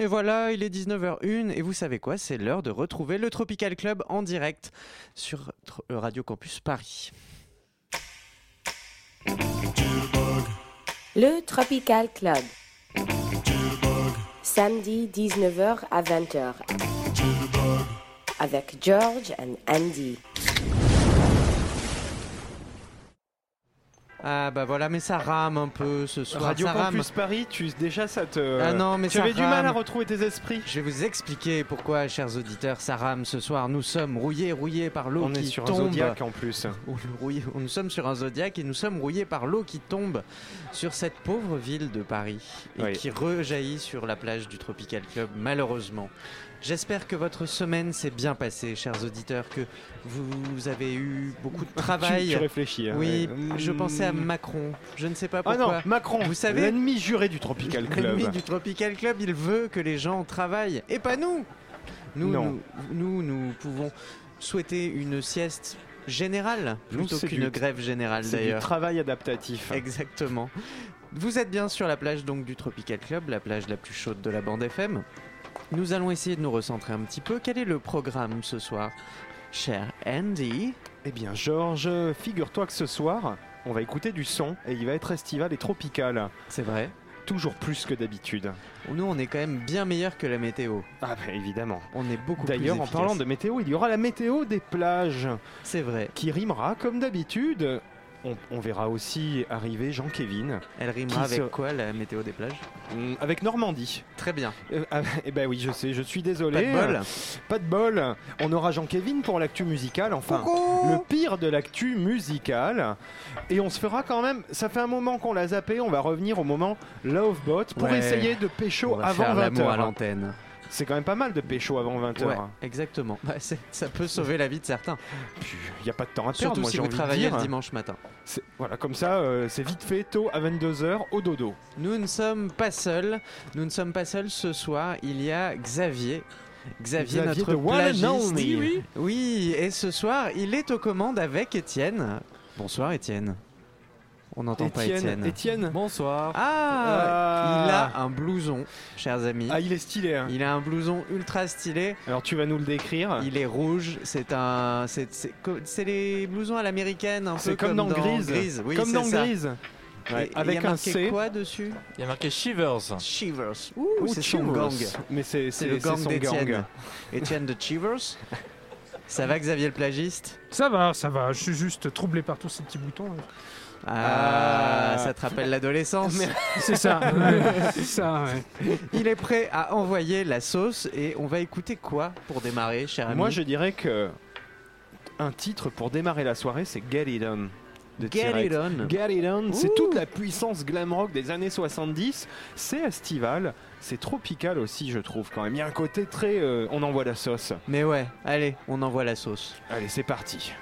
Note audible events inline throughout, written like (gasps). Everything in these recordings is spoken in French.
Et voilà, il est 19h01 et vous savez quoi C'est l'heure de retrouver le Tropical Club en direct sur euh, Radio Campus Paris. Le Tropical Club. Samedi 19h à 20h. Avec George and Andy. Ah bah voilà, mais ça rame un peu ce soir. Radio ça rame. Campus Paris, tu, déjà ça te. Ah non, mais tu ça avais du mal à retrouver tes esprits. Je vais vous expliquer pourquoi, chers auditeurs, ça rame ce soir. Nous sommes rouillés, rouillés par l'eau On qui est sur un tombe. zodiaque en plus. (laughs) Nous sommes sur un zodiaque et nous sommes rouillés par l'eau qui tombe sur cette pauvre ville de Paris et Oui. qui rejaillit sur la plage du Tropical Club, malheureusement. J'espère que votre semaine s'est bien passée, chers auditeurs, que vous avez eu beaucoup de Tu, travail. tu réfléchis. hein, oui, ouais. je pensais à Mm. Macron. Je ne sais pas Ah pourquoi. non, Macron, Vous savez- l'ennemi juré du Tropical (laughs) Club. L'ennemi du Tropical Club, il veut que les gens travaillent et pas nous. Nous, Non. nous, nous, nous pouvons souhaiter une sieste générale plutôt qu'une grève générale C'est du d'ailleurs. travail adaptatif. Exactement. Vous êtes bien sur la plage donc du Tropical Club, la plage la plus chaude de la bande FM. Nous allons essayer de nous recentrer un petit peu. Quel est le programme ce soir, cher Andy? Eh bien, Georges, figure-toi que ce soir, on va écouter du son et il va être estival et tropical. C'est vrai. Toujours plus que d'habitude. Nous, on est quand même bien meilleur que la météo. Ah, bah évidemment. On est beaucoup plus D'ailleurs, en efficace. parlant de météo, il y aura la météo des plages C'est vrai. qui rimera comme d'habitude. On, on verra aussi arriver Jean-Kévin Elle rimera avec se- quoi la météo des plages? Mm, avec Normandie. Très bien. Euh, ah, eh ben oui, je sais, je suis désolé. Pas de bol. Pas de bol. On aura Jean-Kévin pour l'actu musicale, enfin. Le pire de l'actu musicale. Et on se fera quand même. Ça fait un moment qu'on l'a zappé. On va revenir au moment Lovebot pour Ouais. essayer de On pécho va avant faire l'amour à 20h. l'antenne. C'est quand même pas mal de pécho avant 20h. Ouais, exactement. Bah, ça peut sauver la vie de certains. Il n'y a pas de temps à perdre. Surtout moi, si vous travaillez le dimanche matin. Voilà, comme ça, euh, c'est vite fait, tôt à 22h au dodo. Nous ne sommes pas seuls. Nous ne sommes pas seuls ce soir. Il y a Xavier. Xavier, Xavier notre plagiste. Oui, Oui, et ce soir, il est aux commandes avec Étienne. Bonsoir Étienne. On n'entend pas Étienne, Étienne. Bonsoir. Ah, Ah. Il a un blouson, chers amis. Ah, il est stylé. hein. Il a un blouson ultra stylé. Alors tu vas nous le décrire. Il est rouge. C'est un, c'est, c'est, co- c'est les blousons à l'américaine, un C'est peu comme, dans Grise. Oui, comme c'est dans ça. Grise. Ouais, Et- et avec il y a un marqué C. quoi dessus Il y a marqué Shivers. Shivers. Ouh, Ou c'est son gang. Mais c'est C'est le gang son d'Étienne. gang. Étienne de Chivers. Ça va Xavier le plagiste? Ça va, ça va. Je suis juste troublé par tous ces petits boutons. ah, Ah. ça te rappelle l'adolescence. (laughs) C'est ça. (laughs) ouais, c'est ça. ouais. Il est prêt à envoyer la sauce et on va écouter quoi pour démarrer, cher ami Moi, je dirais que un titre pour démarrer la soirée, c'est Get It On. De Get T-Rex. it on. Get It On, c'est toute la puissance glam rock des années 70. C'est estival, c'est tropical aussi, je trouve quand même. Il y a un côté très. euh, on envoie la sauce. Mais ouais, allez, on envoie la sauce. Allez, c'est parti.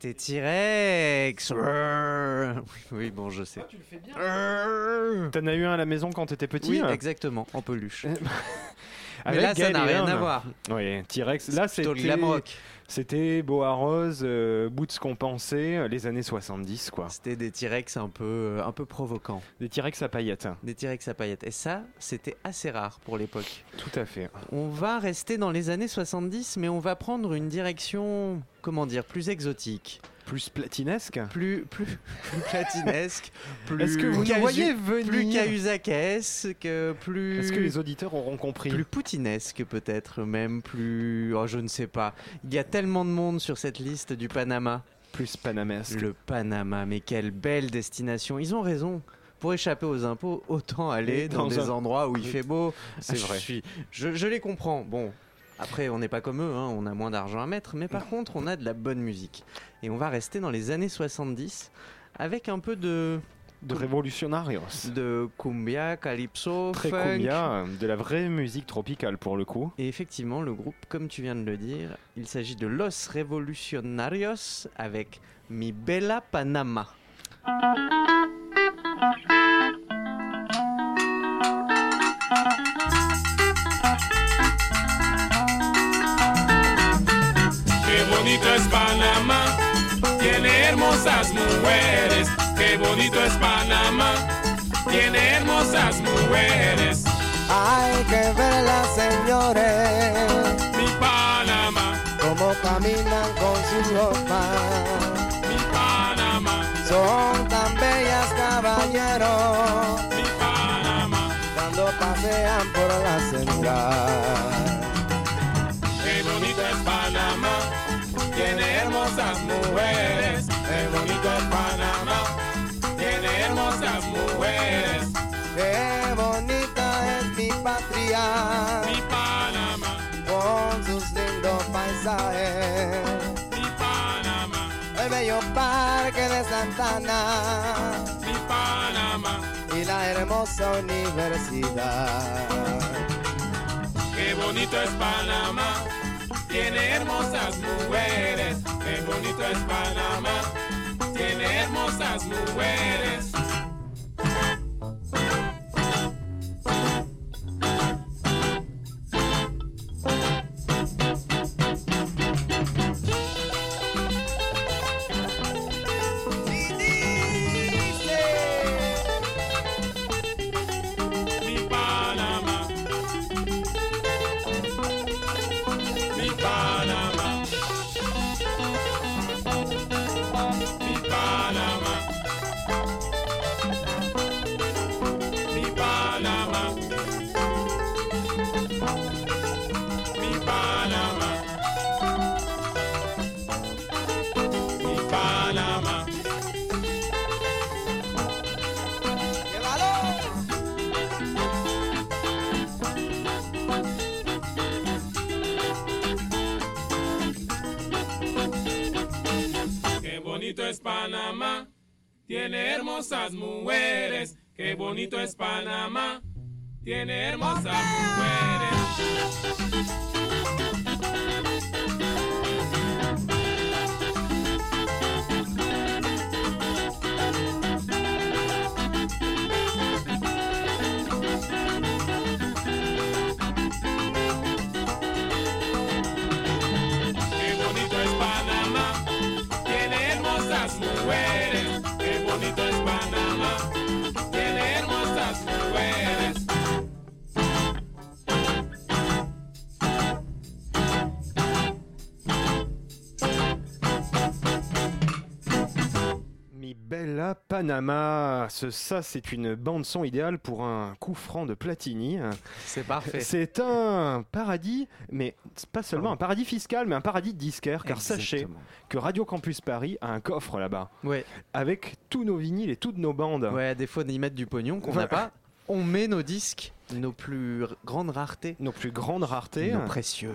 C'était T-Rex. (laughs) Oui, bon, je sais. Tu le fais bien. (laughs) T'en as eu un à la maison quand t'étais petit Oui, hein exactement, en peluche. (laughs) Mais Avec là, ça n'a rien à voir. Oui, T-Rex. Là, plutôt c'était glam rock. c'était Boa Rose, euh, Boots compensés, euh, les années 70, quoi. C'était des T-Rex un peu, euh, un peu provoquants. Des T-Rex à paillettes. Des T-Rex à paillettes. Et ça, c'était assez rare pour l'époque. Tout à fait. On va rester dans les années 70, mais on va prendre une direction, comment dire, plus exotique, Plus platinesque. plus, plus, (laughs) plus platinesque, (laughs) plus. Est-ce que vous nous voyez Plus venir cahuzaquesque, plus. Est-ce que les auditeurs auront compris plus poutinesque peut-être même plus oh je ne sais pas il y a tellement de monde sur cette liste du Panama Plus panamesque. le Panama mais quelle belle destination ils ont raison pour échapper aux impôts autant aller dans, Dans des un- endroits où il fait beau C'est Je vrai. suis- je, je les comprends bon après on n'est pas comme eux hein, on a moins d'argent à mettre mais par contre on a de la bonne musique et on va rester dans les années 70 avec un peu de De Revolutionarios. de cumbia calypso Très funk cumbia, de la vraie musique tropicale pour le coup. Et effectivement, le groupe, comme tu viens de le dire, il s'agit de Los Revolucionarios avec Mi Bella Panama. Bonito es Panamá, tiene hermosas mujeres. Qué bonito es Panamá, tiene hermosas mujeres. Hay que verlas, señores, Mi Panamá, cómo caminan con su ropa. mi Panamá, Son tan bellas, caballeros, mi Panamá. cuando pasean por la central. Tiene hermosas mujeres. Qué bonito Panamá, tiene hermosas mujeres. Qué bonita es mi patria, Mi Panamá, con sus lindos paisajes. mi Panamá, El bello parque de Santana mi Panamá. y la hermosa universidad. Qué bonito es Panamá, tiene hermosas mujeres. Qué bonito es Panamá, tiene hermosas mujeres. Panamá, tiene hermosas mujeres. Qué bonito es Panamá, tiene hermosas mujeres. Panama, ce, ça c'est une bande son idéale pour un coup franc de Platini. C'est parfait. C'est un paradis, mais pas seulement un paradis fiscal, mais un paradis disquaire, car sachez que Radio Campus Paris a un coffre là-bas, Ouais, avec tous nos vinyles et toutes nos bandes. ouais, à défaut d'y mettre du pognon qu'on Ouais. n'a pas, on met nos disques, nos plus grandes raretés, Nos plus grandes raretés. nos précieux.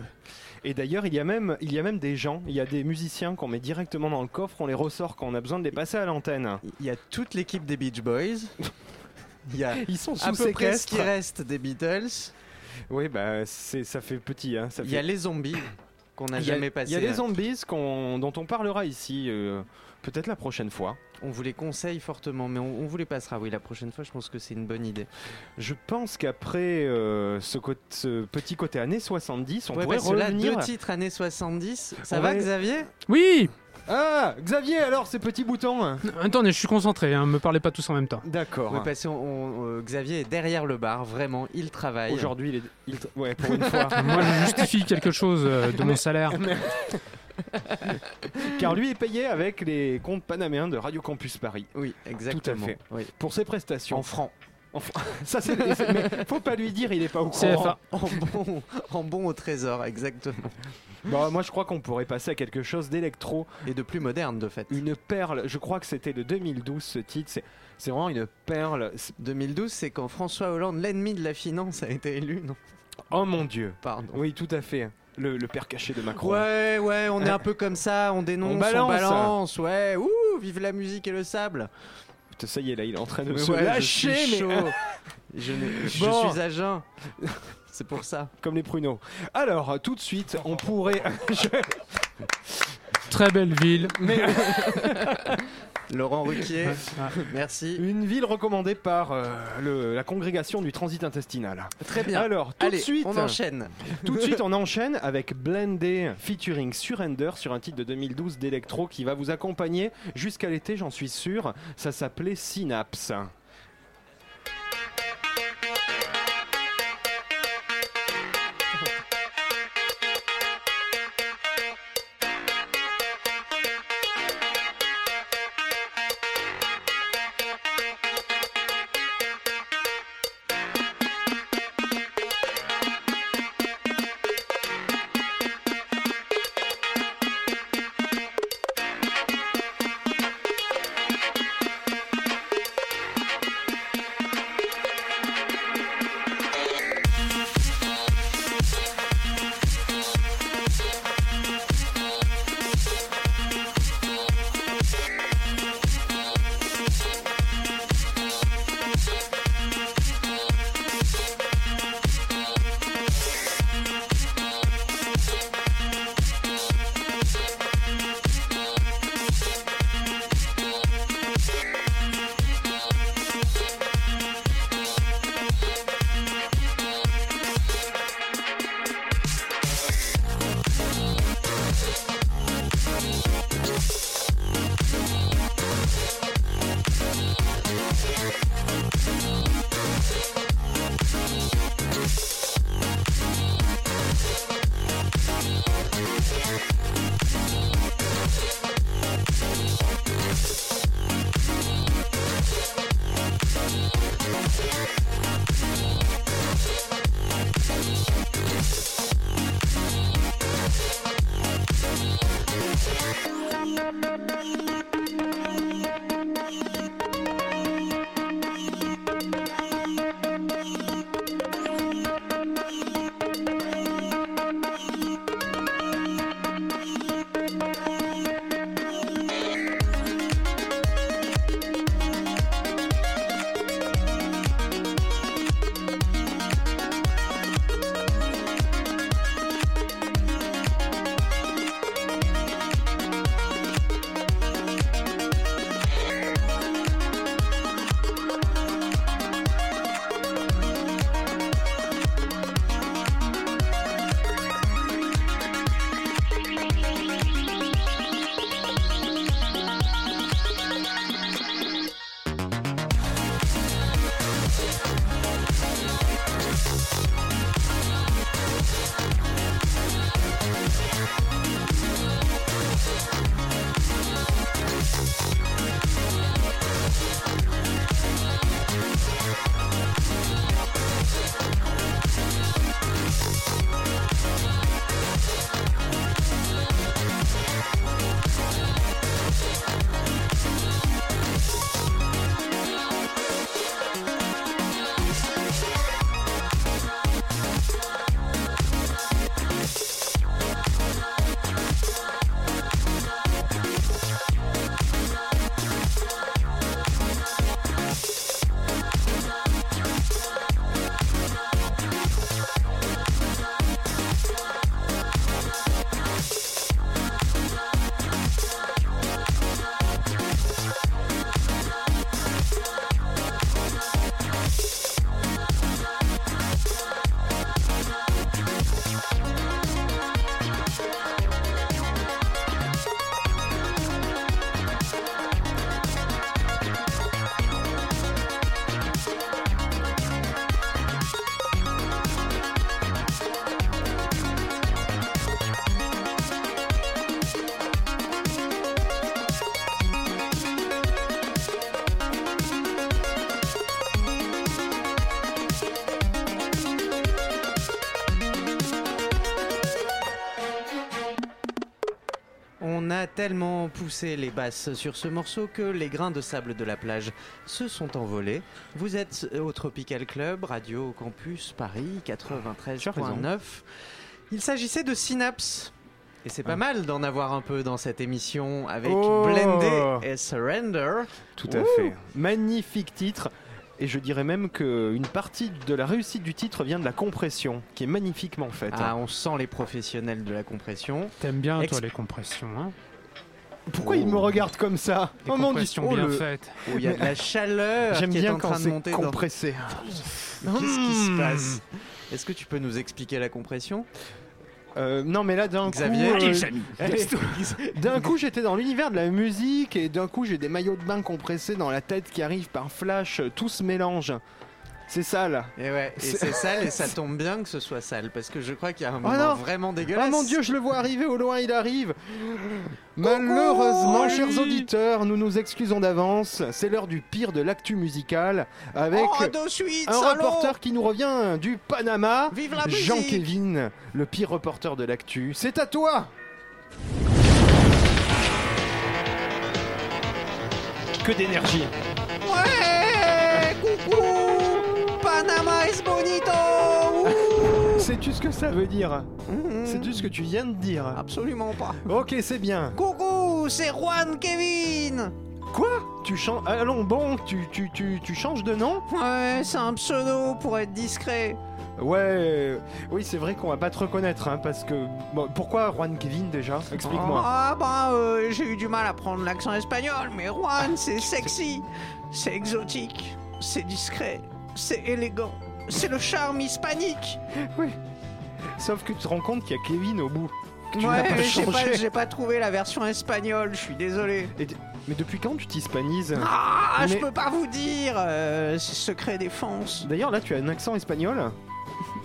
Et d'ailleurs, il y a même, il y a même des gens, il y a des musiciens qu'on met directement dans le coffre, on les ressort quand on a besoin de les passer à l'antenne. Il y a toute l'équipe des Beach Boys. (laughs) Il y a Ils sont à peu près ce qui reste des Beatles. Oui, bah ça fait petit. Hein, ça Il y a les zombies. qu'on n'a jamais passé. Il y a euh, zombies dont on parlera ici, euh, peut-être la prochaine fois. On vous les conseille fortement, mais on, on vous les passera. Oui, la prochaine fois, je pense que c'est une bonne idée. Je pense qu'après euh, ce, petit côté années 70, on ouais, pourrait que là, revenir. deux titres années 70. Ça On va, va- Xavier? Oui Ah, Xavier, alors ces petits boutons Attendez, je suis concentré, hein, me parlez pas tous en même temps. D'accord. Oui, parce que Xavier est derrière le bar, vraiment, il travaille. Aujourd'hui, il est... il tra- Ouais, pour une fois. (laughs) Moi, je justifie quelque chose euh, de mon salaire. (laughs) (laughs) Car lui est payé avec les comptes panaméens de Radio Campus Paris. Oui, exactement. fait. Oui. Pour ses prestations. En francs. Enfin, (laughs) ça c'est. Mais faut pas lui dire, il est pas au courant. CFA. En bon, en bon au trésor, exactement. Bah, moi je crois qu'on pourrait passer à quelque chose d'électro. Et de plus moderne, de fait. Une perle, je crois que c'était de 2012 ce titre. C'est, c'est vraiment une perle. C'est- 2012, c'est quand François Hollande, l'ennemi de la finance, a été élu, non? Oh mon dieu. Pardon. Oui, tout à fait. Le, le père caché de Macron. Ouais, ouais, on est un peu comme ça, on dénonce, On on balance. ouais, ouh, vive la musique et le sable. Putain, Ça y est, là, il est en train de Mais se ouais, lâcher, je suis mais chaud. Je, n'ai- je Bon. suis à jeun. (laughs) C'est pour ça. comme les pruneaux. Alors, tout de suite, on pourrait. (laughs) Très belle ville. Mais (laughs) Laurent Ruquier, (laughs) merci. une ville recommandée par euh, le- la congrégation du transit intestinal. Très bien. Alors, tout Allez, de suite, on enchaîne. Tout de suite, (laughs) on enchaîne avec Blendé featuring Surrender sur un titre de 2012 d'électro qui va vous accompagner jusqu'à l'été, j'en suis sûr. Ça s'appelait Synapse. A tellement poussé les basses sur ce morceau que les grains de sable de la plage se sont envolés. Vous êtes au Tropical Club, Radio Campus Paris 93.9. Il s'agissait de Synapse. Et c'est pas mal d'en avoir un peu dans cette émission avec Oh. Blendé et Surrender. Tout à fait. Magnifique titre. Et je dirais même qu'une partie de la réussite du titre vient de la compression, qui est magnifiquement faite. Ah, on sent les professionnels de la compression. T'aimes bien, toi, les compressions, hein? Pourquoi il me regarde comme ça? Les Oh mon Dieu compressions oh, bien le- faites. Où il y a de la chaleur J'aime qui est bien en quand train de c'est monter dans... compressé. Qu'est-ce qui se Hmm. passe? Est-ce que tu peux nous expliquer la compression? Euh, non mais là d'un coup, Xavier (laughs) euh, Allez. d'un coup j'étais dans l'univers de la musique et d'un coup j'ai des maillots de bain compressés dans la tête qui arrivent par flash, tout se mélange. C'est ça là. Et ouais, et C'est- (laughs) sale et ça tombe bien que ce soit sale parce que je crois qu'il y a un Oh moment non vraiment dégueulasse. Ah mon dieu, je le vois arriver au loin, il arrive. Malheureusement, Coucou chers auditeurs, nous nous excusons d'avance. C'est l'heure du pire de l'actu musical avec Oh, de suite, un salaud reporter qui nous revient du Panama, Vive la musique Jean-Kévin, le pire reporter de l'actu. C'est à toi Que d'énergie Ouais Bonito. Sais-tu ce que ça veut dire. Sais-tu ce que tu viens de dire Absolument pas. Ok, c'est bien. Coucou, c'est Juan Kevin Quoi? Tu changes Allons, bon, tu, tu, tu, tu changes de nom? Ouais, c'est un pseudo pour être discret. Ouais, oui, c'est vrai qu'on va pas te reconnaître, hein, parce que. bon, pourquoi Juan Kevin déjà? Explique-moi. Ah bah, euh, j'ai eu du mal à prendre l'accent espagnol, mais Juan, c'est sexy, c'est exotique, c'est discret, c'est élégant, c'est le charme hispanique. Sauf que tu te rends compte qu'il y a Kevin au bout. que tu n'as Ouais, j'ai pas, changé. j'ai pas trouvé la version espagnole, je suis désolé. Et Mais depuis quand tu t'hispanises? Ah, je peux pas vous dire, euh, c'est secret défense. D'ailleurs, là, tu as un accent espagnol?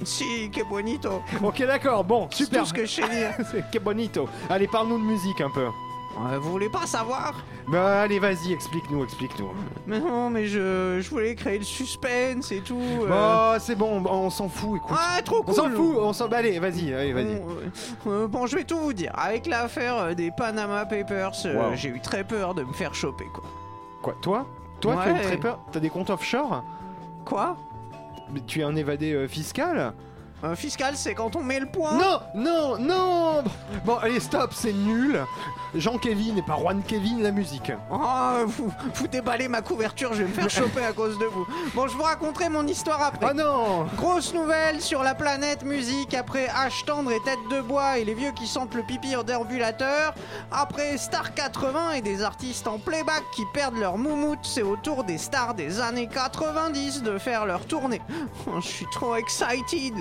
Si, que bonito. Ok, d'accord, bon, C'est super. tout ce que je sais dire. (laughs) C'est que bonito. Allez, parle-nous de musique un peu. Ouais, vous voulez pas savoir? Bah, allez, vas-y, explique-nous, explique-nous. Mais non, mais je, je voulais créer le suspense et tout. euh. Bon, c'est bon, on s'en fout, écoute. Ah, trop cool on s'en fout, on s'en. bah, allez, vas-y, allez, vas-y. Bon, euh, euh, bon, je vais tout vous dire. Avec l'affaire euh, des Panama Papers, euh, Wow. j'ai eu très peur de me faire choper, quoi. Quoi, toi? Toi, tu as Ouais. eu très peur? T'as des comptes offshore? Quoi? Mais tu es un évadé euh, fiscal? Un fiscal, c'est quand on met le point Non, non, non Bon, allez, stop, c'est nul. Jean-Kevin et pas Juan Kevin, la musique. Oh, vous, vous déballez ma couverture, je vais me faire choper à cause de vous. Bon, je vous raconterai mon histoire après. Ah non Grosse nouvelle sur la planète musique après H tendre et tête de bois et les vieux qui sentent le pipi en déambulateur. Après Star 80 et des artistes en playback qui perdent leur moumoute, c'est au tour des stars des années 90 de faire leur tournée. Oh, je suis trop excited,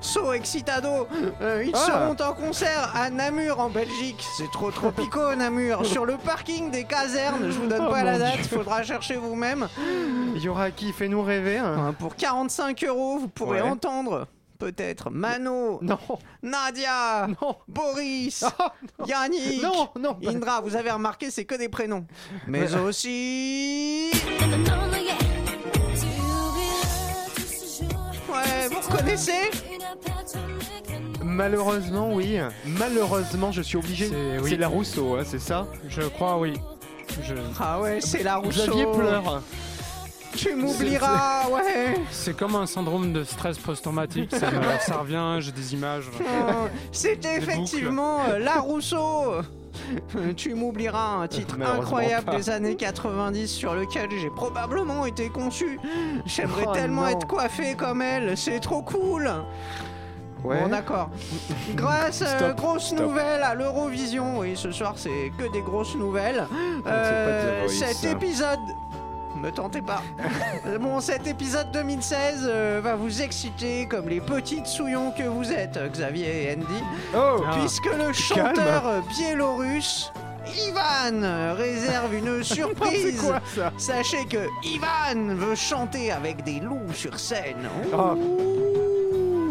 so excitado. Euh, ils Ah. seront en concert à Namur en Belgique. C'est trop tropico (laughs) Namur. Sur le parking des casernes, je vous donne Oh, pas la date, Dieu. faudra chercher vous-même. Il y aura qui fait nous rêver hein Hein, Pour 45 euros, vous pourrez Ouais. entendre peut-être Mano, Non, Nadia, non, Boris, Ah, Yannick, non, non. pas- Indra. Vous avez remarqué, c'est que des prénoms. Mais aussi. Vous reconnaissez Malheureusement, oui. Malheureusement, je suis obligé. C'est- oui. La Rousseau, hein, c'est ça Je crois, oui. Je... Ah ouais, c'est la Rousseau. Xavier pleure. Tu m'oublieras, ouais. C'est comme un syndrome de stress post-traumatique. Ça, revient, j'ai des images. Oh, C'était effectivement euh, La Rousseau. Euh, (laughs) Tu m'oublieras un titre (laughs) incroyable pas. des années 90 sur lequel j'ai probablement été conçu. (gasps) J'aimerais Oh tellement non. être coiffé comme elle, c'est trop cool. Ouais. Bon d'accord. (laughs) Grâce Stop, grosse stop. nouvelle à l'Eurovision, oui ce soir c'est que des grosses nouvelles. Euh, cet épisode... Me tentez pas. (laughs) Bon, cet épisode 2016 euh, va vous exciter comme les petites souillons que vous êtes, Xavier et Andy Oh Ah. puisque le chanteur biélorusse Ivan réserve une (laughs) surprise. quoi ça? Sachez que Ivan veut chanter avec des loups sur scène. Ah.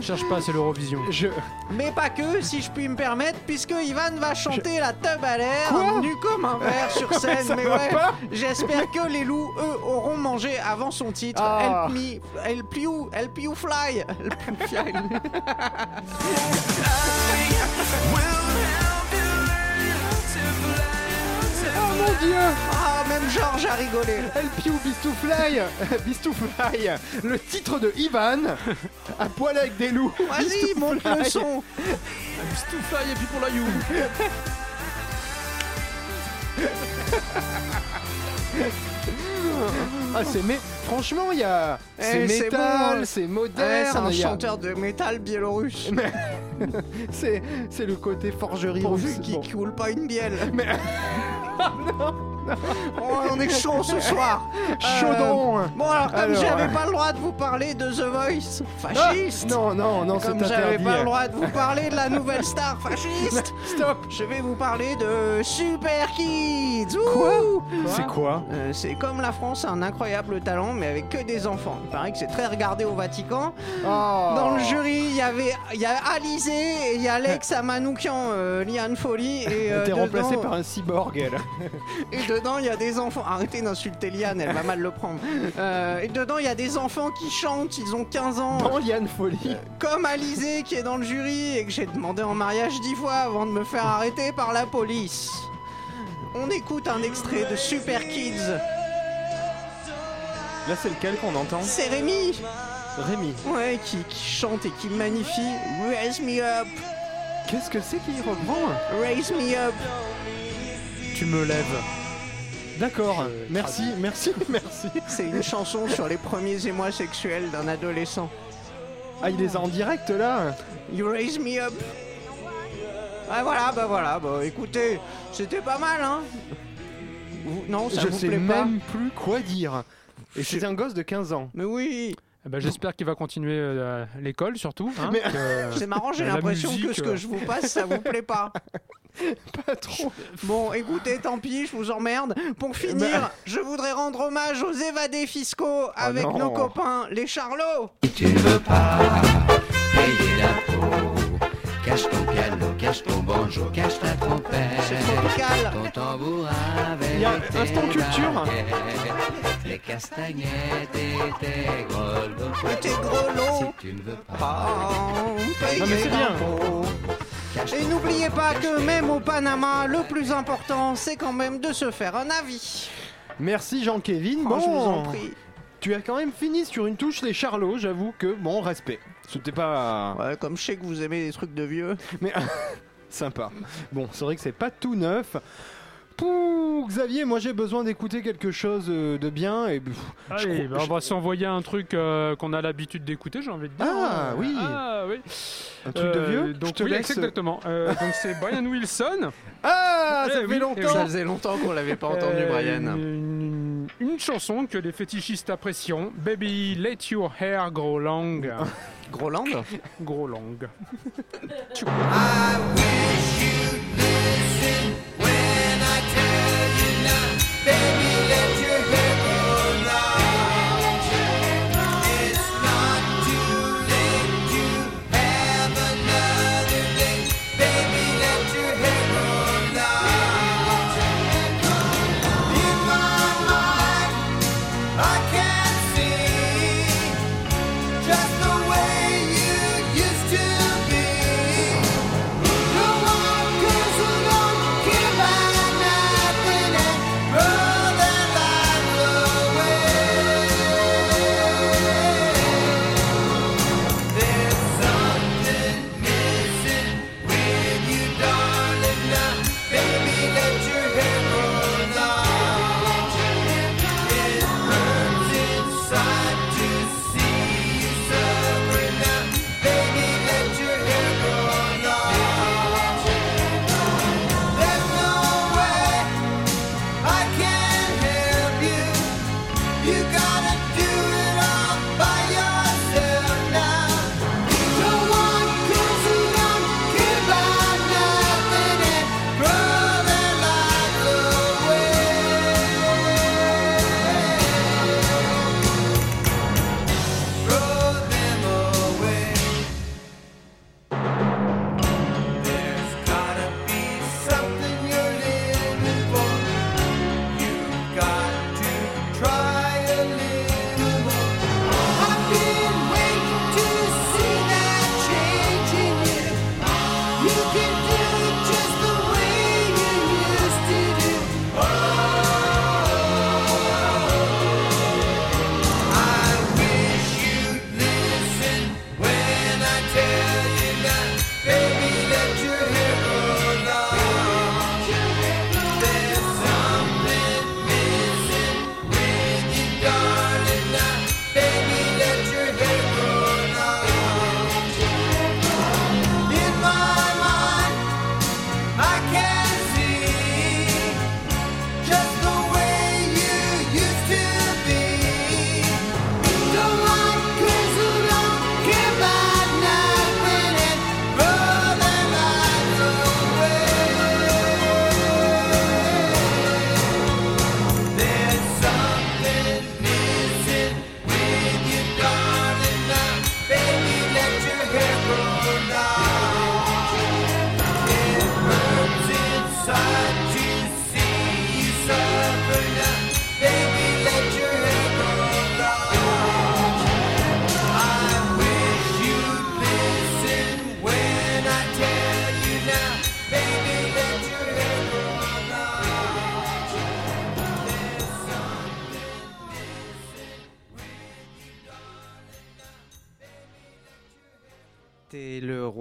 Cherche pas, c'est l'Eurovision. Je. Mais pas que, si je puis me permettre, puisque Ivan va chanter la tub à l'air, nu comme un verre sur (laughs) scène. mais ouais, j'espère que les loups, eux, auront mangé avant son titre. Ah. Help me, help you, help you. Help fly. (laughs) (laughs) mon dieu Ah, même Georges a rigolé. El Piu Bistoufly (laughs) Bistoufly Le titre de Ivan (laughs) À poil avec des loups Vas-y, monte le Bistoufly. son. (laughs) Stoufaille et puis pour la you. Ah c'est mais franchement il y a c'est Eh, c'est métal, bon. c'est Ouais, moderne, c'est un il y a- chanteur de métal biélorusse. c'est c'est le côté forgerie Pourvu qu'il Bon. coule pas une bielle. Mais (laughs) Oh, (laughs) on est chaud ce soir. chaudron Bon alors comme j'avais euh, pas le droit de vous parler de The Voice fasciste, Non non non comme j'avais pas le droit de vous parler de la nouvelle star fasciste, (laughs) Stop je vais vous parler de Super Kids. Ouh Quoi C'est quoi Euh, c'est comme la France a un incroyable talent, mais avec que des enfants. Il paraît que c'est très regardé au Vatican. Oh. Dans le jury, il y avait, il y a Alizé et il y a Alex Amanoukian, euh, Liane Folly et euh, T'es remplacé par un cyborg elle. (laughs) et dedans, il y a des enfants. Arrêtez d'insulter Liane, elle va mal le prendre. (laughs) Euh, et dedans, il y a des enfants qui chantent, ils ont 15 ans. Dans Liane Folie. Comme Alizé qui est dans le jury et que j'ai demandé en mariage dix fois avant de me faire arrêter par la police. On écoute un extrait de Super Kids. Là c'est lequel qu'on entend C'est Rémi, Rémi. ouais, qui, qui chante et qui magnifie Raise me up, Qu'est-ce que c'est qui reprend raise me up. Tu me lèves. D'accord. Euh, Merci, merci, (laughs) merci. C'est une chanson sur les premiers émois sexuels d'un adolescent. Ah, il les a en direct là You raise me up. Ah voilà, bah voilà, bah écoutez, c'était pas mal, hein. Vous- non, ça Je vous sais plaît même pas plus quoi dire. Et Je- c'est un gosse de 15 ans. Mais oui, Eh ben, J'espère qu'il va continuer euh, l'école surtout. hein, que- (laughs) c'est marrant, j'ai la l'impression que musique, ce que euh. je vous passe, ça vous plaît pas. (laughs) (laughs) Pas trop. (laughs) Bon, écoutez, tant pis, je vous emmerde. Pour finir, je voudrais rendre hommage aux évadés fiscaux avec non. nos copains, les Charlots. Tu ne veux pas payer d'impôts. Cache ton piano, cache ton banjo, cache ta trompette. C'est tropical. Ton tambour avec Il y a tes Instant Culture. Les castagnettes et tes grelots. Et tes grelots. Si tu ne veux pas Ah, payer Et n'oubliez pas que même au Panama, le plus important, c'est quand même de se faire un avis. Merci Jean-Kévin. Oh, Bon, je vous en prie. tu as quand même fini sur une touche les Charlots, j'avoue que bon, respect. C'était pas Ouais, comme je sais que vous aimez les trucs de vieux. mais (laughs) sympa. Bon, c'est vrai que c'est pas tout neuf. Pouh, Xavier, moi j'ai besoin d'écouter quelque chose euh, de bien et pff, je Allez, crois- bah, on va s'envoyer un truc euh, qu'on a l'habitude d'écouter, j'ai envie de dire. Ah, hein. oui. Ah oui. un truc de Euh, vieux. Donc je te oui, laisse. exactement. Euh, (laughs) donc c'est Brian Wilson. Ah, ça Eh fait oui, eh longtemps. oui. Ça faisait longtemps qu'on l'avait pas entendu, Euh, Brian. Une, une chanson que les fétichistes apprécient. Baby, let your hair grow long. Groland (laughs) grow long. (laughs) When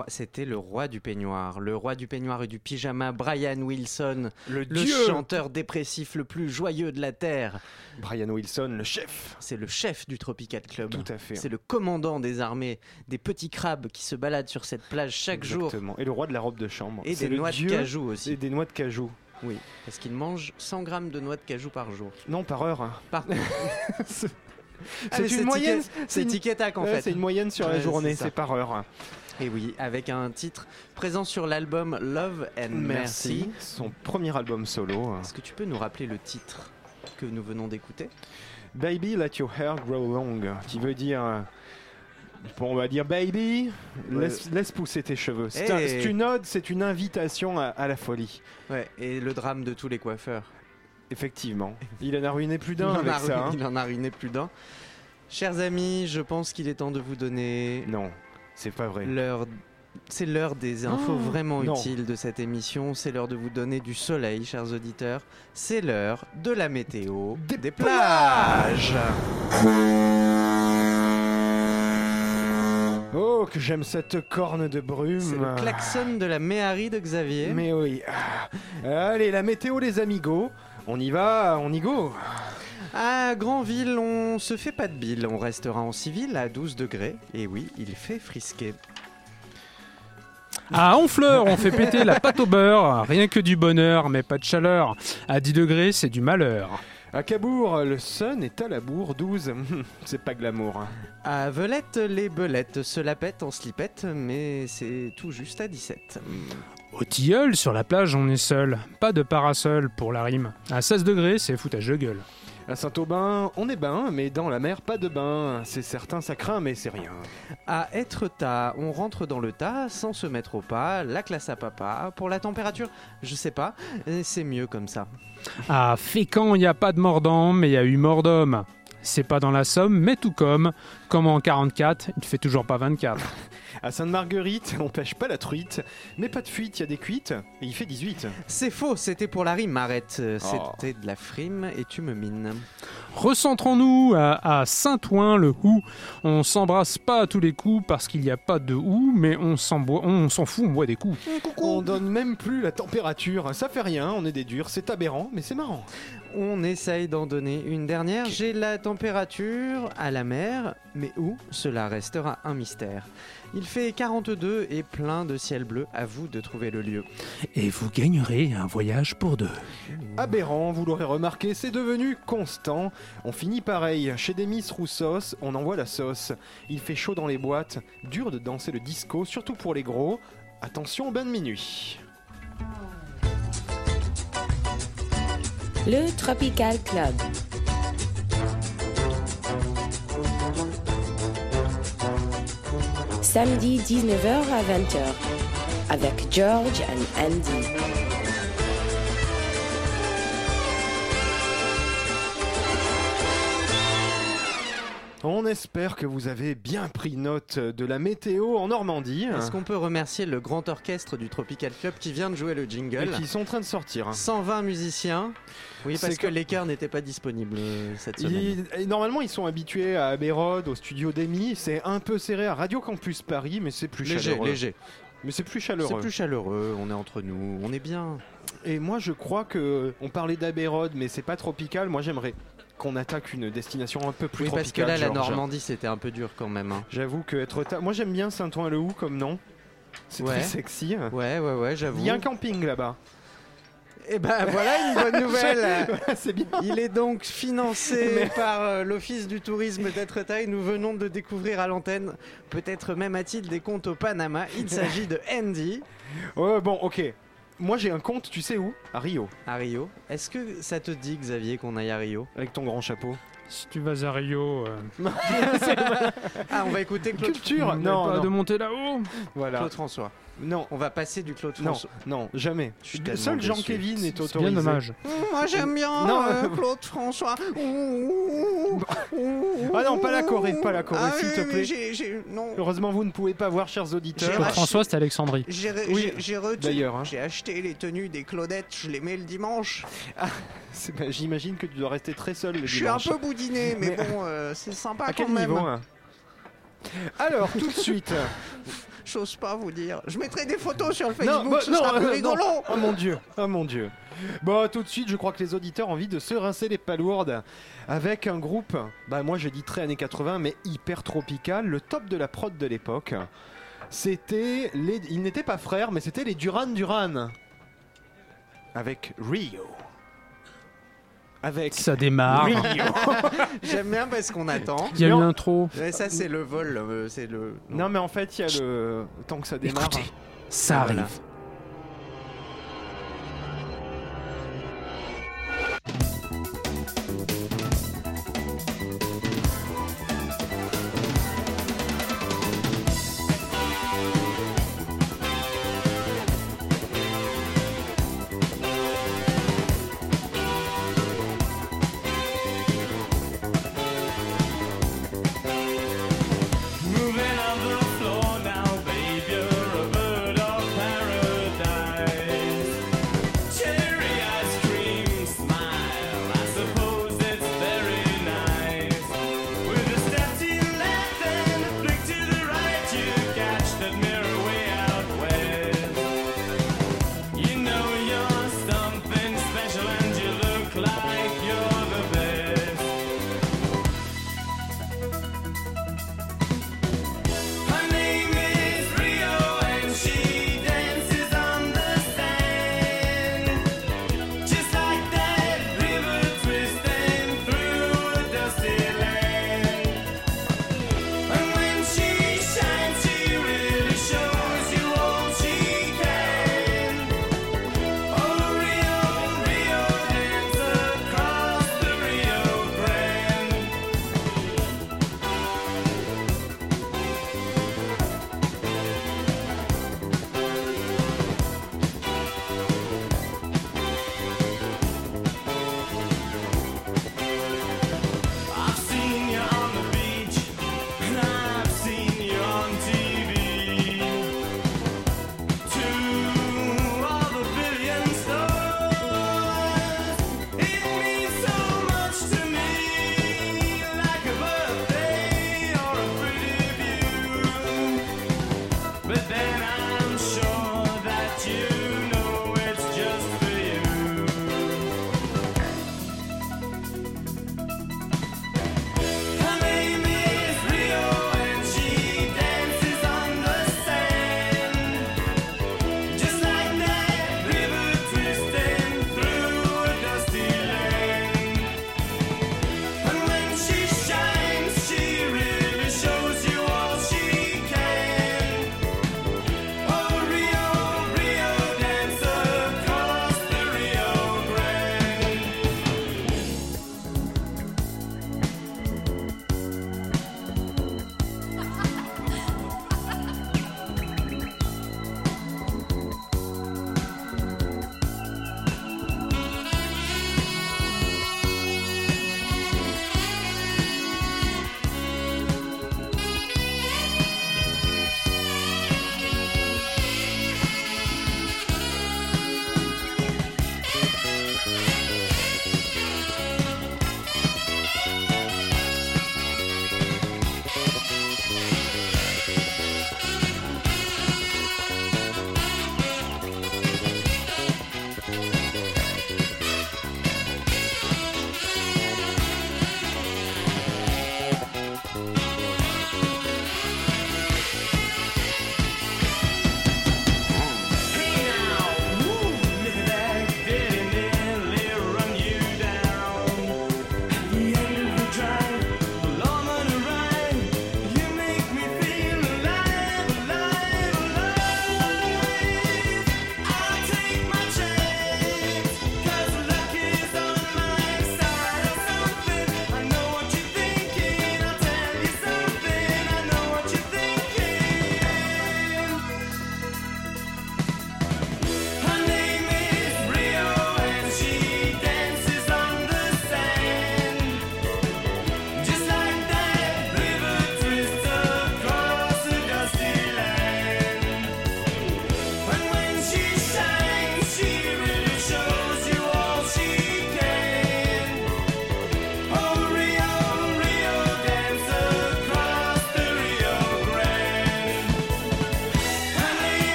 roi, c'était le roi du peignoir, le roi du peignoir et du pyjama, Brian Wilson, Le, chanteur dépressif le plus joyeux de la terre. Brian Wilson, le chef. C'est le chef du Tropical Club. Tout à fait. C'est le commandant des armées, des petits crabes qui se baladent sur cette plage chaque jour Exactement. Et le roi de la robe de chambre. et des noix de cajou aussi. Et des noix de cajou. Oui, parce qu'il mange 100 grammes de noix de cajou par jour. Non, par heure. hein. Par... (laughs) C'est Ah, c'est une moyenne. c'est une- en fait. C'est une moyenne sur la journée, c'est par heure. Et oui, avec un titre présent sur l'album Love and Mercy. Son premier album solo. Est-ce que tu peux nous rappeler le titre que nous venons d'écouter? Baby, let your hair grow long. Qui veut dire. Bon, on va dire baby, laisse, laisse pousser tes cheveux. C'est Eh. un- c'est une ode, c'est une invitation à, à la folie. Ouais, et le drame de tous les coiffeurs. Effectivement. Il en a ruiné plus d'un avec ça. ruiné, hein. il en a ruiné plus d'un. Chers amis, je pense qu'il est temps de vous donner Non, c'est pas vrai. l'heure. C'est l'heure des infos Oh, vraiment non. utiles de cette émission. C'est l'heure de vous donner du soleil, chers auditeurs. C'est l'heure de la météo Des plages. Oh, que j'aime cette corne de brume. C'est le klaxon de la Méhari de Xavier. Mais oui. Ah. Allez, la météo, les amigos. On y va, on y go. À Granville, on se fait pas de bile. On restera en civil à 12 degrés. Et oui, il fait frisquer. À Honfleur, on fait péter la pâte au beurre. Rien que du bonheur, mais pas de chaleur. À 10 degrés, c'est du malheur. À Cabourg, le sun est à la bourre 12. (laughs) c'est pas glamour. À Velette, les belettes se la pètent en slipette, mais c'est tout juste à 17. Au tilleul, sur la plage, on est seul. Pas de parasol pour la rime. À 16 degrés, c'est foutage de gueule. À Saint-Aubin, on est bain, mais dans la mer, pas de bain. C'est certain, ça craint, mais c'est rien. À Être-tas, on rentre dans le tas sans se mettre au pas, la classe à papa. Pour la température, je sais pas, c'est mieux comme ça. À Fécamp, il n'y a pas de mordant, mais il y a eu mort d'homme. C'est pas dans la Somme, mais tout comme. Comme en 44, il fait toujours pas 24. À Sainte-Marguerite, on pêche pas la truite, mais pas de fuite, il y a des cuites, et il fait 18. C'est faux, c'était pour la rime, arrête. euh, Oh. C'était de la frime et tu me mines. Recentrons-nous à, à Saint-Ouen, le hou. On s'embrasse pas à tous les coups parce qu'il n'y a pas de hou, mais on s'en boit- on s'en fout, on boit des coups. On donne même plus la température, ça fait rien, on est des durs, c'est aberrant, mais c'est marrant. On essaye d'en donner une dernière. J'ai la température à la mer, mais où Cela restera un mystère. Il fait 42 et plein de ciel bleu. À vous de trouver le lieu. Et vous gagnerez un voyage pour deux. Aberrant, vous l'aurez remarqué, c'est devenu constant. On finit pareil, chez des Miss Roussos, on envoie la sauce. Il fait chaud dans les boîtes, dur de danser le disco, surtout pour les gros. Attention au bain de minuit. Le Tropical Club. Samedi 19h à 20h avec George and Andy. On espère que vous avez bien pris note de la météo en Normandie. Est-ce qu'on peut remercier le grand orchestre du Tropical Club qui vient de jouer le Et jingle qui sont en train de sortir. 120 musiciens. Oui, parce C'est que que- l'écart n'était pas disponible euh, cette semaine. Ils- et normalement, ils sont habitués à Abérode, au studio d'Emi. C'est un peu serré à Radio Campus Paris, mais c'est plus Léger, chaleureux. léger. Mais c'est plus C'est chaleureux. plus chaleureux, on est entre nous, on est bien. Et moi, je crois que on parlait d'Abérode, mais c'est pas tropical. Moi, j'aimerais qu'on attaque une destination un peu plus Oui, parce que là, la. Normandie, c'était un peu dur quand même. hein. J'avoue que être moi j'aime bien Saint-Ouen-le-Hou comme nom. C'est Ouais. très sexy. Ouais, ouais, ouais, j'avoue. Il y a un camping là-bas. Et ben voilà une bonne (laughs) nouvelle. (laughs) c'est bien. Il est donc financé (laughs) par euh, l'Office du tourisme d'être taille. Nous venons de découvrir à l'antenne, peut-être même a-t-il des comptes au Panama. Il s'agit de Andy Ouais, bon, ok. Moi j'ai un compte, tu sais où? À Rio, à Rio. Est-ce que ça te dit, Xavier, qu'on aille à Rio? Avec ton grand chapeau. Si tu vas à Rio, euh, (laughs) Ah, on va écouter Claude, Culture pas Non, de monter là-haut. Voilà. Claude François. Non, On va passer du Claude non, François. non, jamais. Je suis Seul déçu. Jean-Kévin est C'est autorisé. bien dommage. Moi j'aime bien Non. euh, Claude François. (laughs) Ah non, pas la Corée, pas la Corée, Ah s'il oui, te plaît. non. Heureusement, vous ne pouvez pas voir, chers auditeurs. Claude François, c'est Alexandrie. J'ai re- Oui, d'ailleurs, hein. J'ai acheté les tenues des Claudettes, je les mets le dimanche. C'est pas- J'imagine que tu dois rester très seul le Je suis un dimanche. peu boudiné, mais, Mais- bon, euh, c'est sympa À quand quel même. niveau hein? Alors, tout de suite. (laughs) J'ose pas vous dire. Je mettrai des photos sur le Non, Facebook, bah, ce non, sera plus euh, rigolo. non. Oh mon dieu, oh mon dieu. Bon, tout de suite, je crois que les auditeurs ont envie de se rincer les palourdes avec un groupe, bah moi je dis très années 80, mais hyper tropical, le top de la prod de l'époque. C'était les, ils n'étaient pas frères, mais c'était les Duran Duran avec Rio. Avec Ça démarre. (laughs) J'aime bien parce qu'on attend. Il y a une intro. Ouais, ça, c'est le vol. euh, C'est le. Non, mais en fait, il y a le tant que ça démarre. Écoutez, ça arrive.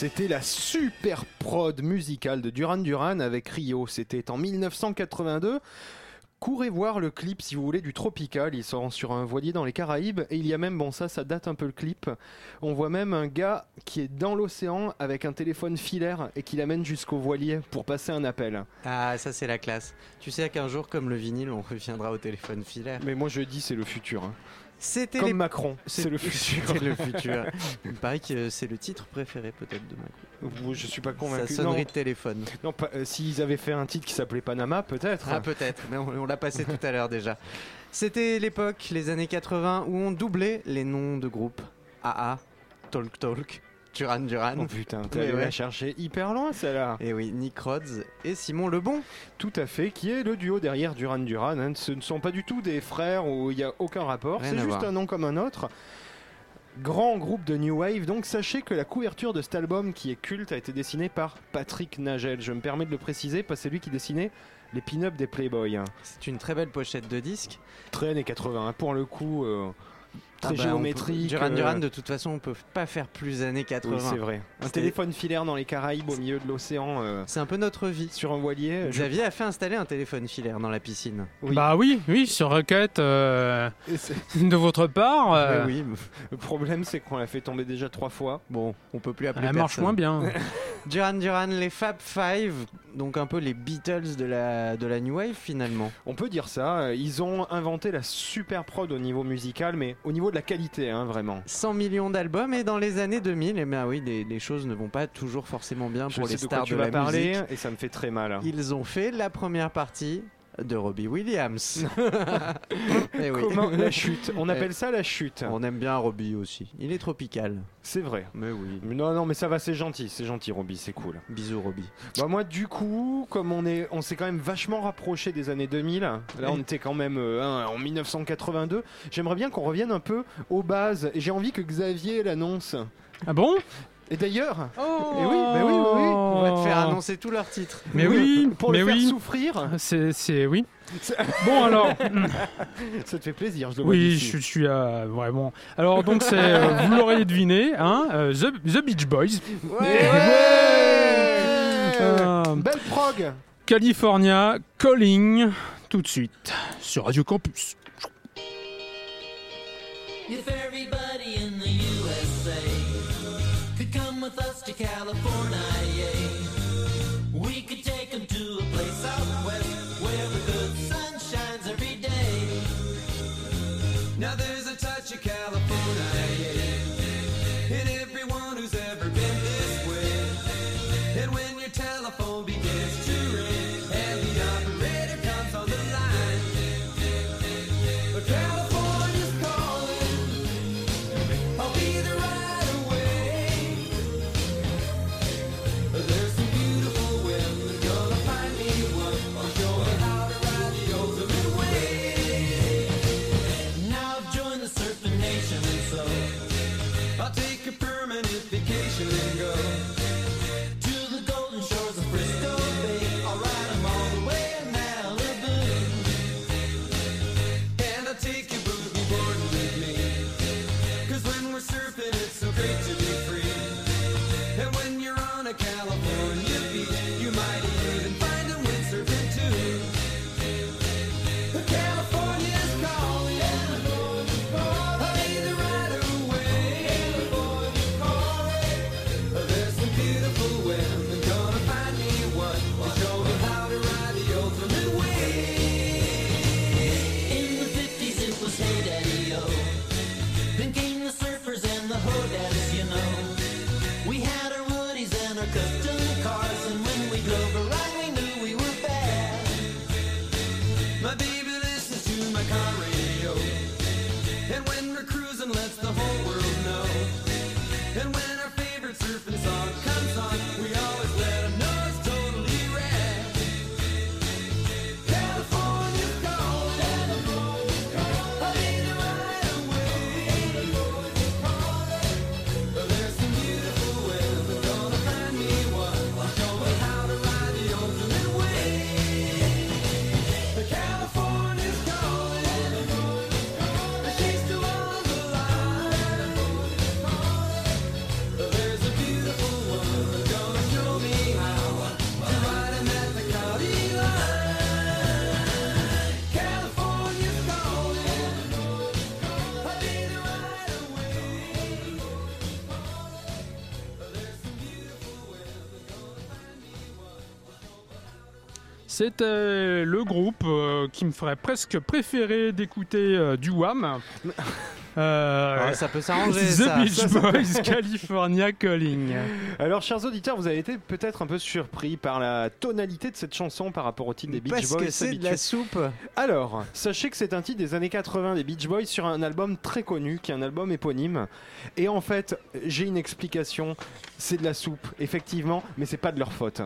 C'était la super prod musicale de Duran Duran avec Rio. C'était en 1982. Courez voir le clip si vous voulez du Tropical. Ils sont sur un voilier dans les Caraïbes. Et il y a même, bon, ça, ça date un peu le clip. On voit même un gars qui est dans l'océan avec un téléphone filaire et qui l'amène jusqu'au voilier pour passer un appel. Ah, ça c'est la classe. Tu sais qu'un jour, comme le vinyle, on reviendra au téléphone filaire. Mais moi, je dis, c'est le futur. hein. C'était Comme les... Macron, (laughs) c'est le (laughs) futur. C'était le futur. (laughs) Il paraît que c'est le titre préféré peut-être de Macron. Je suis pas Sa convaincu. sonnerie Non, de téléphone. non, pas- euh, s'ils avaient fait un titre qui s'appelait Panama, peut-être. Ah peut-être, mais on, on l'a passé tout à l'heure déjà. C'était l'époque, les années 80, où on doublait les noms de groupes. AA, Talk Talk, Duran Duran. Oh putain, t'es allé ouais. la chercher hyper loin celle-là. Et oui, Nick Rhodes et Simon Lebon. Tout à fait, qui est le duo derrière Duran Duran. hein. Ce ne sont pas du tout des frères où il n'y a aucun rapport, c'est juste voir. un nom comme un autre. Grand groupe de New Wave, donc sachez que la couverture de cet album qui est culte a été dessinée par Patrick Nagel. Je me permets de le préciser parce que c'est lui qui dessinait les pin-up des Playboy. C'est une très belle pochette de disque. Très années 80, hein. pour le coup, euh, très Ah bah, géométrique. peut- Duran euh, Duran, de toute façon, on peut pas faire plus années 80. oui, c'est vrai. Un téléphone filaire dans les Caraïbes au milieu de l'océan euh, C'est un peu notre vie. sur un voilier. je- Xavier a fait installer un téléphone filaire dans la piscine. Oui. Bah oui, oui, sur requête euh, c'est- de votre part. euh, Oui, oui. Le problème, c'est qu'on l'a fait tomber déjà trois fois. Bon, on peut plus appeler elle marche moins bien. (laughs) Duran Duran, les Fab Five, donc un peu les Beatles de la, de la New Wave finalement. On peut dire ça. Ils ont inventé la super prod au niveau musical, mais au niveau de la qualité, hein, vraiment. 100 millions d'albums et dans les années 2000, eh bien oui, les, les choses ne vont pas toujours forcément bien Je pour sais les de quoi stars tu de vas la parler musique. et ça me fait très mal. hein. Ils ont fait la première partie de Robbie Williams. (laughs) Eh oui. Comment la chute? On Eh. appelle ça la chute. On aime bien Robbie aussi. Il est tropical. C'est vrai. Mais oui. Mais Non, non, mais ça va, c'est gentil, c'est gentil, Roby, c'est cool. Bisous Robbie. Bah moi, du coup, comme on est, on s'est quand même vachement rapproché des années 2000. Là, on était quand même euh, hein, en 1982. J'aimerais bien qu'on revienne un peu aux bases. Et j'ai envie que Xavier l'annonce. Ah bon? Et d'ailleurs, Oh oui, bah oui, oui, oui. On va te faire annoncer tous leurs titres. Mais oui, pour mais le faire souffrir, C'est, c'est oui. Bon alors, (laughs) ça te fait plaisir, je le vois oui, je, je suis euh, vraiment. Alors donc c'est, euh, (laughs) vous l'aurez deviné, hein, euh, The, The Beach Boys, Ouais Euh, Belle prog California Calling, tout de suite sur Radio Campus. If everybody C'était le groupe euh, qui me ferait presque préférer d'écouter euh, du Wham. (laughs) Euh, Ah, ça peut s'arranger, The ça. Beach Ça, (laughs) ça- Boys California Calling. Alors, chers auditeurs, vous avez été peut-être un peu surpris par la tonalité de cette chanson par rapport au titre des Beach Parce Boys. que c'est de la soupe. Alors, sachez que c'est un titre des années 80 des Beach Boys sur un album très connu, qui est un album éponyme. Et en fait, j'ai une explication. C'est de la soupe, effectivement, mais c'est pas de leur faute.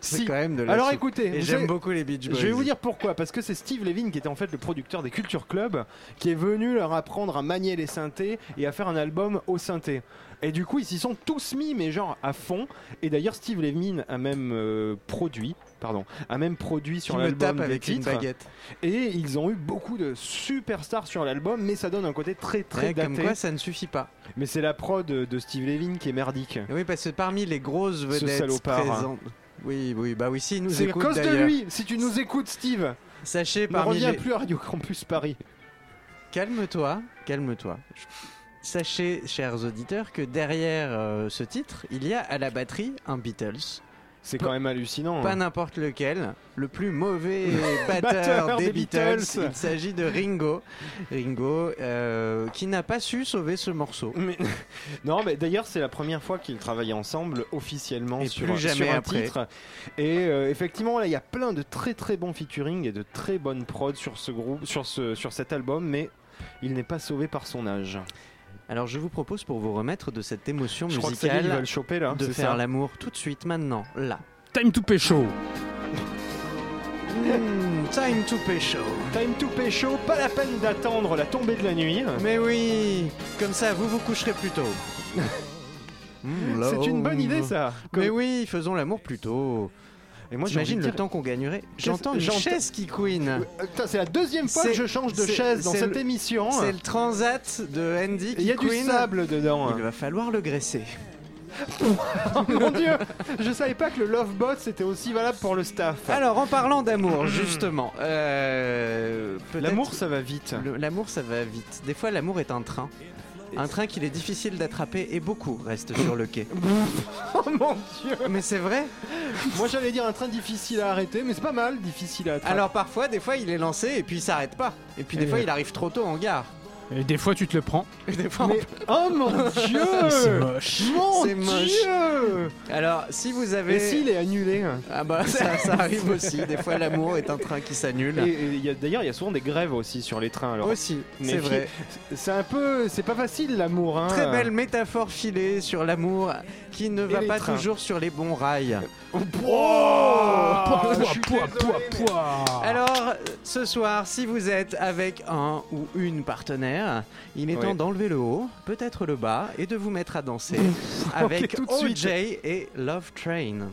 Si. quand même de la Alors soupe. écoutez, j'aime beaucoup les Beach Boys. je vais vous dire pourquoi. Parce que c'est Steve Levin qui était en fait le producteur des Culture Club, qui est venu leur apprendre à manier les synthés et à faire un album au synthé. Et du coup, ils s'y sont tous mis, mais genre à fond. Et d'ailleurs, Steve Levin a même euh, produit, pardon, a même produit sur l'album avec une baguette. Et ils ont eu beaucoup de superstars sur l'album, mais ça donne un côté très très Ouais, comme daté. quoi, ça ne suffit pas. Mais c'est la prod de Steve Levin qui est merdique. Et Oui, parce que parmi les grosses vedettes présentes. Oui, oui, bah oui, si, il nous C'est à écoute cause de d'ailleurs. lui. Si tu nous écoutes, Steve, Sachez ne parmi reviens les... plus à Radio Campus Paris. Calme-toi, calme-toi. Sachez, chers auditeurs, que derrière euh, ce titre, il y a à la batterie un Beatles. C'est quand même hallucinant. Pas hein. n'importe lequel, le plus mauvais (laughs) batteur, des, des Beatles. Beatles. Il s'agit de Ringo. Ringo, euh, qui n'a pas su sauver ce morceau. Mais- (laughs) non, mais d'ailleurs, c'est la première fois qu'ils travaillent ensemble officiellement Et sur, plus un- jamais sur un après. titre. Et euh, effectivement, là, il y a plein de très très bons featuring et de très bonnes prods sur ce groupe, sur ce, sur cet album, mais il n'est pas sauvé par son âge. Alors je vous propose pour vous remettre de cette émotion Je musicale le choper là. de faire l'amour tout de suite, maintenant, là. Time to Pécho. Mm, time to pay show. Time to pay show, pas la peine d'attendre la tombée de la nuit. Mais oui, comme ça vous vous coucherez plus tôt. (laughs) C'est une bonne idée ça. Mais oui, faisons l'amour plus tôt. Et moi, J'imagine le temps qu'on gagnerait. J'entends une chaise qui couine. Euh, c'est la deuxième fois que je change de chaise dans cette émission. C'est le transat de Andy qui Il y a du sable dedans. Il va falloir le graisser. (laughs) Oh mon dieu, je savais pas que le Love Bot c'était aussi valable pour le staff. Alors, en parlant d'amour, justement, euh, L'amour ça va vite. L'amour, ça va vite. Des fois, l'amour est un train. Un train qu'il est difficile d'attraper et beaucoup restent sur le quai. (laughs) Oh mon dieu. Mais c'est vrai. Moi j'allais dire un train difficile à arrêter, mais c'est pas mal, difficile à attraper. Alors parfois, des fois, il est lancé et puis il s'arrête pas. Et puis des Et fois, il arrive trop tôt en gare. Et des fois, tu te le prends. Et des fois, on Mais- oh mon (laughs) dieu C'est moche. Mon C'est moche. dieu Alors, si vous avez. Et s'il est annulé Ah bah, (laughs) ça, ça arrive aussi. Des fois, l'amour est un train qui s'annule. Et, et il y a- d'ailleurs il y a souvent des grèves aussi sur les trains alors. Aussi, Mais c'est vrai. C'est un peu, c'est pas facile l'amour hein. Très belle métaphore filée sur l'amour qui ne va les pas trains. toujours sur les bons rails. Oh, Pouah, pouah, pouah, pouah. Alors, ce soir, si vous êtes avec un ou une partenaire, il est Ouais. temps d'enlever le haut, peut-être le bas, et de vous mettre à danser (laughs) avec tout de suite. OJ et Love Train.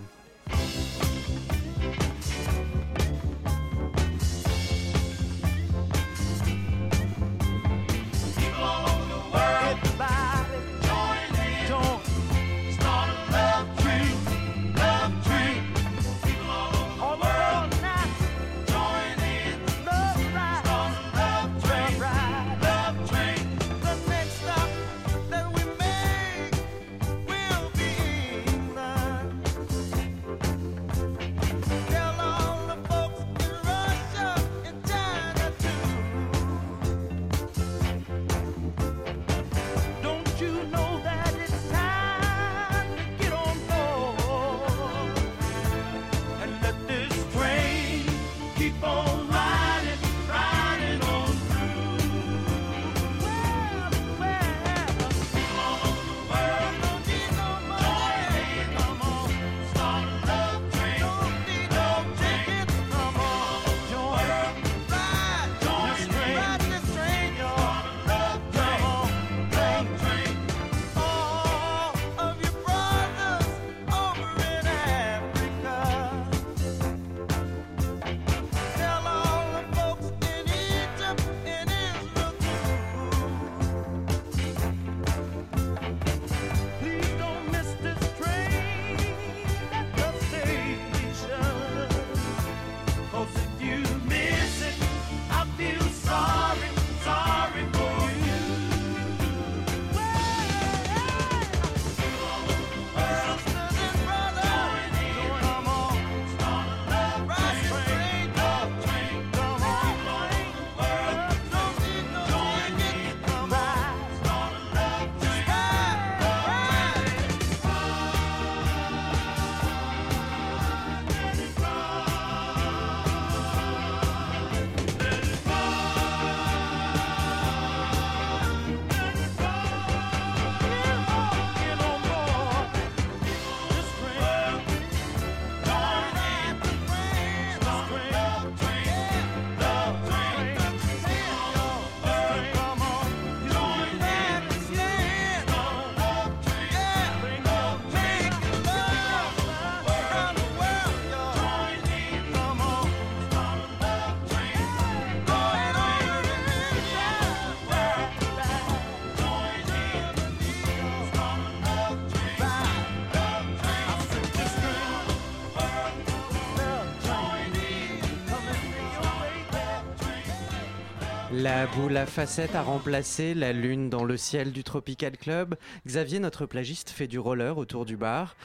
La boule à facettes a remplacé la lune dans le ciel du Tropical Club. Xavier, notre plagiste, fait du roller autour du bar.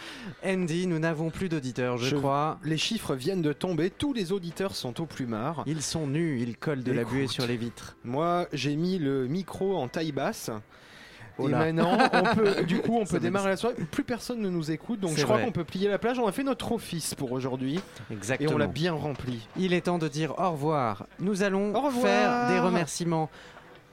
Andy, nous n'avons plus d'auditeurs, je, Je- crois. Les chiffres viennent de tomber, tous les auditeurs sont au plumard. Ils sont nus, ils collent de la buée sur les vitres. Moi, j'ai mis le micro en taille basse. Oh et maintenant, on peut, (laughs) du coup, on peut démarrer la soirée. Plus personne ne nous écoute, donc je crois qu'on peut plier la plage. On a fait notre office pour aujourd'hui et Exactement. on l'a bien rempli. Il est temps de dire au revoir. Nous allons Au revoir. faire des remerciements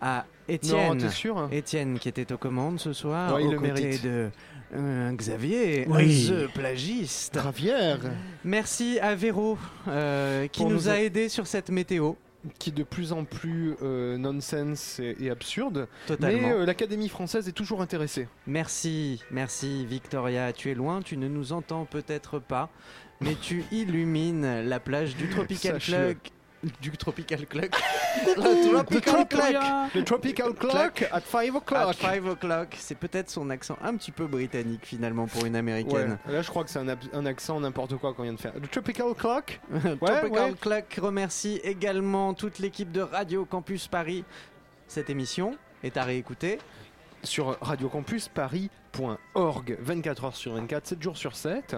à Étienne. sûr Étienne qui était aux commandes ce soir, Ouais, il aux le côtés mérite. de euh, Xavier, Oui. the plagiste. Gravière, Merci à Véro euh, qui nous nous a a- aidés sur cette météo. Qui est de plus en plus euh, nonsense et, et absurde. Totalement. Mais euh, l'Académie française est toujours intéressée. Merci, merci Victoria. Tu es loin, tu ne nous entends peut-être pas, mais tu illumines la plage du Tropical. Club. Du Tropical Club. Le Tropical Club. Le Tropical Clock at 5 At o'clock. 5 o'clock. C'est peut-être son accent un petit peu britannique finalement pour une Ouais, américaine. là je crois que c'est un, accent n'importe quoi qu'on vient de faire. Le Tropical Clock? (laughs) Tropical ouais. Club remercie également toute l'équipe de Radio Campus Paris. Cette émission est à réécouter. sur radiocampusparis.org 24 heures sur 24, 7 jours sur 7.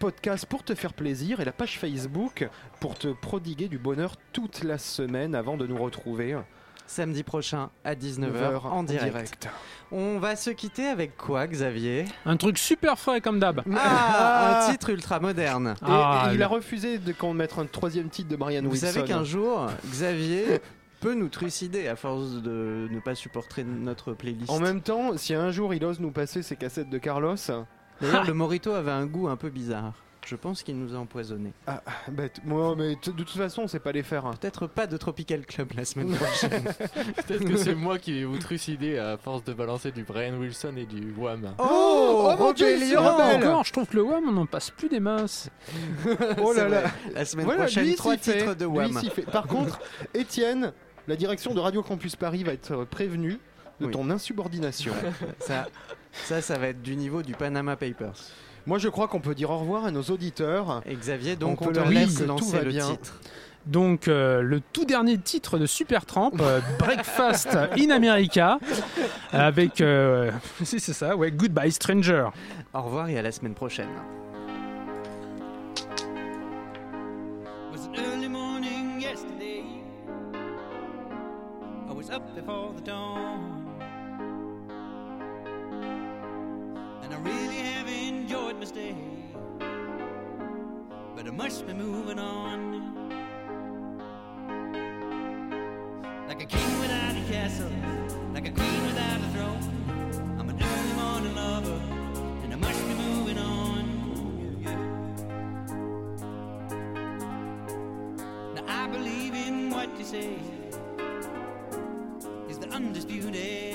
Podcast pour te faire plaisir et la page Facebook pour te prodiguer du bonheur toute la semaine avant de nous retrouver Samedi prochain à 19h 9h en direct. On va se quitter avec quoi, Xavier? Un truc super frais comme d'hab. Ah, (laughs) un titre ultra moderne. Et, Ah, et il a refusé de qu'on mette un troisième titre de Brian Vous Wilson. savez qu'un jour, Xavier (laughs) peut nous trucider à force de ne pas supporter notre playlist. En même temps, si un jour il ose nous passer ses cassettes de Carlos, D'ailleurs, le Morito avait un goût un peu bizarre. Je pense qu'il nous a empoisonné. ah, bah, moi, mais de toute façon, on sait pas les faire. hein. Peut-être pas de Tropical Club la semaine (laughs) prochaine. Peut-être que c'est moi qui vais vous trucider à force de balancer du Brian Wilson et du Wham. Oh, mon Dieu, il se rébellion rebelle. Encore, je trouve que le WAM, on n'en passe plus des masses. (laughs) Oh là C'est là. vrai. La semaine Voilà, prochaine, lui, trois s'y fait. titres de Lui, Wham. s'y fait. Par (laughs) contre, Étienne, la direction de Radio Campus Paris va être prévenue de Oui. ton insubordination. Ça, ça, ça va être du niveau du Panama Papers. Moi, je crois qu'on peut dire au revoir à nos auditeurs. Et Xavier, donc On on, peut te leur laisse lancer le bien. titre. Donc, euh, le tout dernier titre de Supertramp, euh, Breakfast in America, avec. euh, (laughs) si, c'est ça, ouais, Goodbye Stranger. Au revoir et à la semaine prochaine. was an early morning yesterday. I was up before the dawn. And I really have enjoyed my stay. But I must be moving on. Like a king without a castle, like a queen without a throne. I'm an early morning lover, and I must be moving on. Now I believe in what you say is the undisputed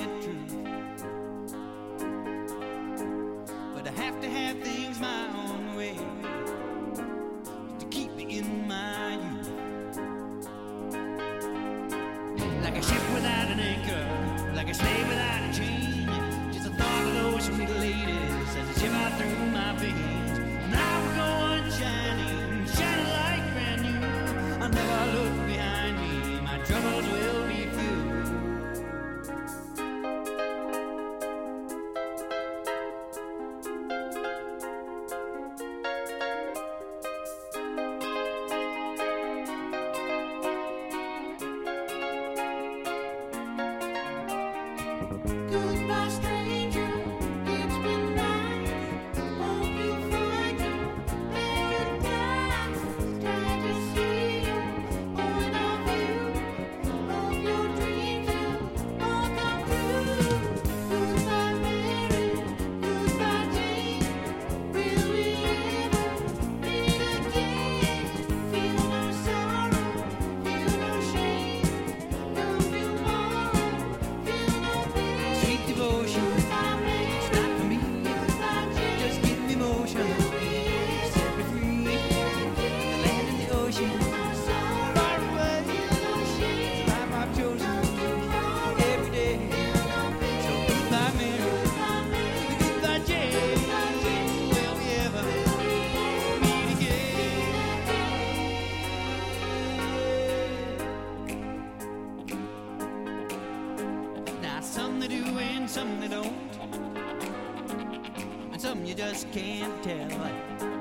some they don't. And some you just can't tell.